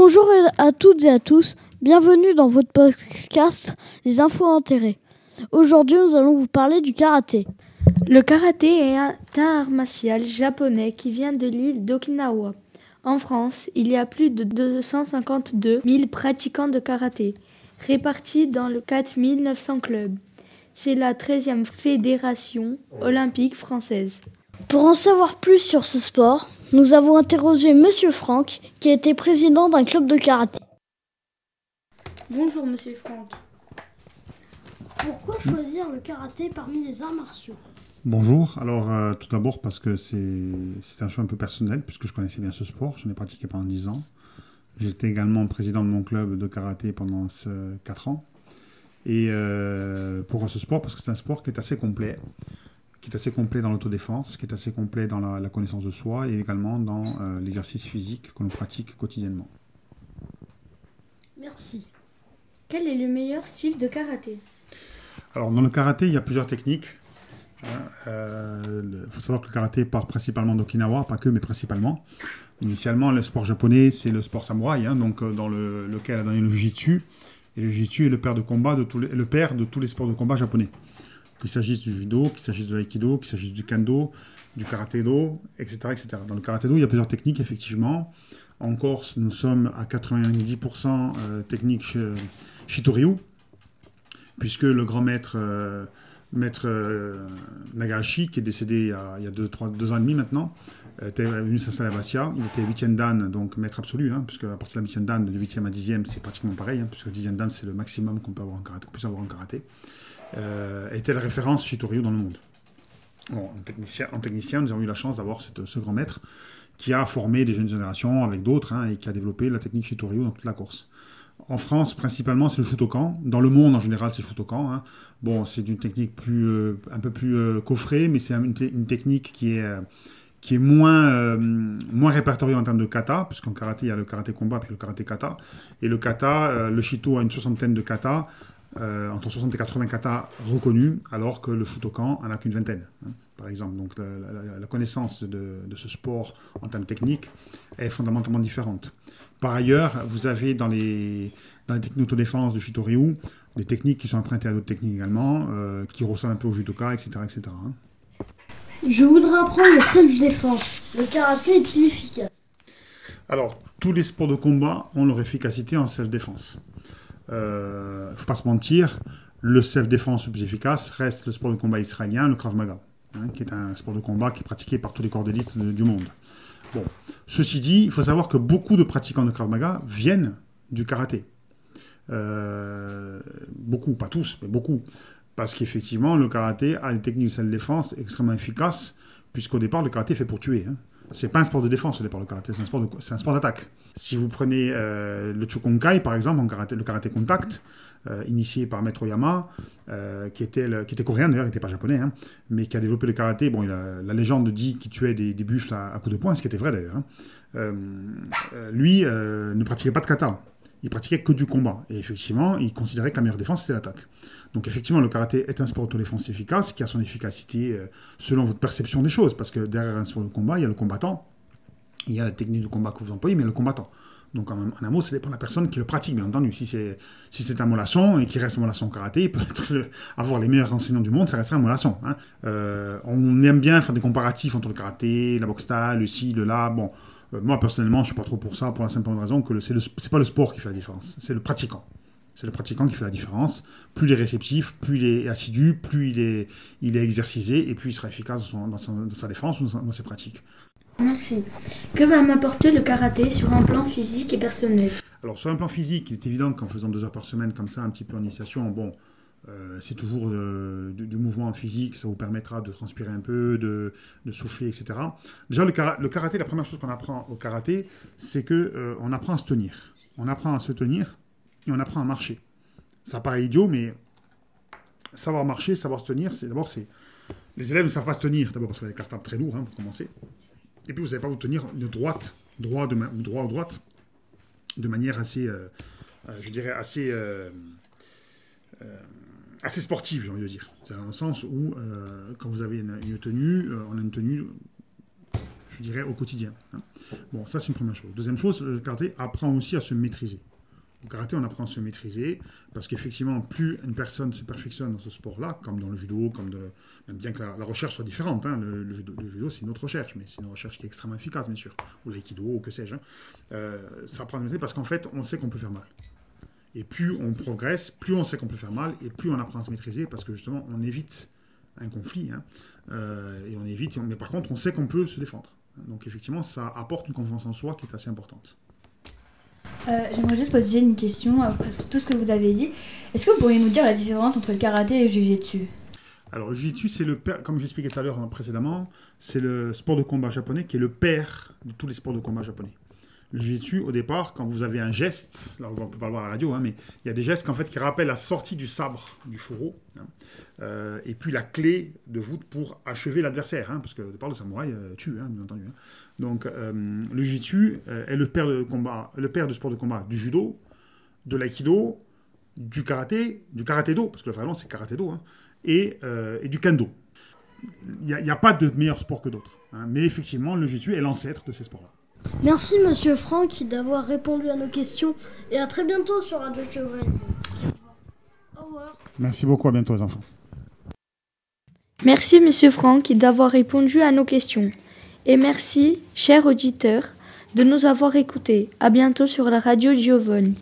Bonjour à toutes et à tous, bienvenue dans votre podcast Les infos enterrées. Aujourd'hui nous allons vous parler du karaté. Le karaté est un art martial japonais qui vient de l'île d'Okinawa. En France, il y a plus de 252 000 pratiquants de karaté, répartis dans le 4 900 clubs. C'est la 13e fédération olympique française. Pour en savoir plus sur ce sport, nous avons interrogé Monsieur Franck, qui était président d'un club de karaté. Bonjour Monsieur Franck. Pourquoi choisir le karaté parmi les arts martiaux? Bonjour, alors euh, tout d'abord parce que c'est un choix un peu personnel, puisque je connaissais bien ce sport, j'en ai pratiqué pendant 10 ans. J'étais également président de mon club de karaté pendant 4 ans. Et euh, pourquoi ce sport Parce que c'est un sport qui est assez complet qui est assez complet dans l'autodéfense, qui est assez complet dans la, connaissance de soi et également dans euh, l'exercice physique que l'on pratique quotidiennement. Merci. Quel est le meilleur style de karaté? Alors dans le karaté, il y a plusieurs techniques. Il hein. euh, faut savoir que le karaté part principalement d'Okinawa, pas que, mais principalement. Initialement, le sport japonais, c'est le sport samouraï, hein, donc euh, dans lequel a donné le jiu-jitsu. Et le jiu-jitsu est le père de combat de tous le père de tous les sports de combat japonais qu'il s'agisse du judo, qu'il s'agisse de l'aïkido, qu'il s'agisse du kendo, du karaté-do, etc., etc. Dans le karaté-do, il y a plusieurs techniques, effectivement. En Corse, nous sommes à 90% euh, technique Shitoryu, puisque le grand maître, euh, maître euh, Nagashi, qui est décédé il y a, deux, trois, deux ans et demi maintenant, était venu s'installer à Bastia. Il était 8e dan, donc maître absolu, hein, puisque à partir de la 8e dan, de 8e à 10e, c'est pratiquement pareil, hein, puisque 10e dan, c'est le maximum qu'on peut avoir en karaté, qu'on puisse avoir en karaté euh, était la référence Shitoryu dans le monde. en, technicien, en, technicien, nous avons eu la chance d'avoir ce grand maître qui a formé des jeunes générations avec d'autres hein, et qui a développé la technique Shitoryu dans toute la course. En France, principalement, c'est le Shutokan. Dans le monde, en général, c'est le Shutokan. Hein. Bon, c'est une technique plus, euh, un peu plus euh, coffrée, mais c'est une, technique qui est, qui est moins, moins répertoriée en termes de kata, puisqu'en karaté, il y a le karaté combat puis le karaté kata. Et le kata, le Shito a une soixantaine de kata. Euh, entre 60 et 80 katas reconnus, alors que le Shutokan en a qu'une vingtaine, hein, par exemple. Donc la, connaissance de, ce sport en termes techniques est fondamentalement différente. Par ailleurs, vous avez dans les, dans les techniques d'autodéfense de Shitoryu des techniques qui sont empruntées à d'autres techniques également, euh, qui ressemblent un peu au judoka, etc. etc. Hein. Je voudrais apprendre le self-défense. Le karaté est-il efficace? Alors, tous les sports de combat ont leur efficacité en self-défense euh, faut pas se mentir, le self-défense le plus efficace reste le sport de combat israélien, le Krav Maga, hein, qui est un sport de combat qui est pratiqué par tous les corps d'élite du monde. Ceci dit, il faut savoir que beaucoup de pratiquants de Krav Maga viennent du karaté. Euh, beaucoup, pas tous, mais beaucoup. Parce qu'effectivement, le karaté a des techniques de self-défense extrêmement efficaces, puisqu'au départ, le karaté est fait pour tuer. Hein. C'est pas un sport de défense au départ, le karaté, c'est un sport, c'est un sport d'attaque. Si vous prenez euh, le Chokonkai, par exemple, en karaté, le karaté contact, euh, initié par Maître Oyama, euh, qui, était qui était coréen d'ailleurs, il n'était pas japonais, hein, mais qui a développé le karaté. Bon, la légende dit qu'il tuait des, buffles à, à, coups de poing, ce qui était vrai d'ailleurs. Hein. lui ne pratiquait pas de kata il pratiquait que du combat. Et effectivement, il considérait que la meilleure défense, c'était l'attaque. Donc effectivement, le karaté est un sport autodéfense efficace, qui a son efficacité euh, selon votre perception des choses. Parce que derrière un sport de combat, il y a le combattant, il y a la technique de combat que vous employez, mais le combattant. Donc en, un mot, ça dépend de la personne qui le pratique, bien entendu. Si c'est si c'est un mollasson et qui reste mollasson karaté, il peut être avoir les meilleurs enseignants du monde, ça restera un mollasson. Hein. Euh, on aime bien faire des comparatifs entre le karaté, la boxe le ci, le là. Bon, moi, personnellement, je suis pas trop pour ça, pour la simple raison que c'est n'est pas le sport qui fait la différence, c'est le pratiquant. C'est le pratiquant qui fait la différence. Plus il est réceptif, plus il est assidu, plus il est, il est exercisé, et plus il sera efficace dans, sa défense ou dans, ses pratiques. Merci. Que va m'apporter le karaté sur un plan physique et personnel? Alors, sur un plan physique, il est évident qu'en faisant deux heures par semaine, comme ça, un petit peu en initiation, bon, euh, c'est toujours euh, du, mouvement physique, ça vous permettra de transpirer un peu, de, souffler, etc. Déjà, le, karaté, la première chose qu'on apprend au karaté, c'est qu'on euh, on apprend à se tenir. On apprend à se tenir et on apprend à marcher. Ça paraît idiot, mais savoir marcher, savoir se tenir, c'est d'abord, c'est... Les élèves ne savent pas se tenir, d'abord parce que vous avez des cartables très lourds, hein, pour commencer. Et puis, vous ne savez pas vous tenir de droite, droit, de droit ou droite, de manière assez, je dirais, assez assez sportive, j'ai envie de dire. C'est un sens où, euh, quand vous avez une, tenue, euh, on a une tenue, je dirais, au quotidien. hein. Bon, ça, c'est une première chose. Deuxième chose, le karaté apprend aussi à se maîtriser. Au karaté, on apprend à se maîtriser parce qu'effectivement, plus une personne se perfectionne dans ce sport-là, comme dans le judo, comme même bien que la, recherche soit différente, hein, le, judo, c'est une autre recherche, mais c'est une recherche qui est extrêmement efficace, bien sûr, ou l'aïkido, ou que sais-je. hein. Euh, ça apprend à se maîtriser parce qu'en fait, on sait qu'on peut faire mal. Et plus on progresse, plus on sait qu'on peut faire mal, et plus on apprend à se maîtriser parce que justement, on évite un conflit, hein, euh, et on évite, mais par contre, on sait qu'on peut se défendre. Donc effectivement, ça apporte une confiance en soi qui est assez importante. Euh, J'aimerais juste poser une question après tout ce que vous avez dit. Est-ce que vous pourriez nous dire la différence entre le karaté et le jujitsu? Alors, le jiu-jitsu, c'est le père, comme j'expliquais tout à l'heure hein, précédemment, c'est le sport de combat japonais qui est le père de tous les sports de combat japonais. Le jiu-jitsu, au départ, quand vous avez un geste, là on peut pas le voir à la radio, hein, mais il y a des gestes qu'en fait, qui rappellent la sortie du sabre du fourreau, hein, euh, et puis la clé de voûte pour achever l'adversaire, hein, parce que au départ, le samouraï euh, tue, bien entendu. Donc, euh, le jiu-jitsu euh, est le père, de combat, le père du sport de combat du judo, de l'aïkido, du karaté, du karaté-do, parce que le vrai c'est karaté-do, et, et du kendo. Il n'y a, pas de meilleur sport que d'autres. mais effectivement, le jiu-jitsu est l'ancêtre de ces sports-là. Merci Monsieur Franck d'avoir répondu à nos questions et à très bientôt sur Radio Giovanni. Au revoir. Merci beaucoup, à bientôt les enfants. Merci, Monsieur Franck, d'avoir répondu à nos questions. Et merci, chers auditeurs, de nous avoir écoutés. À bientôt sur la radio Giovanni.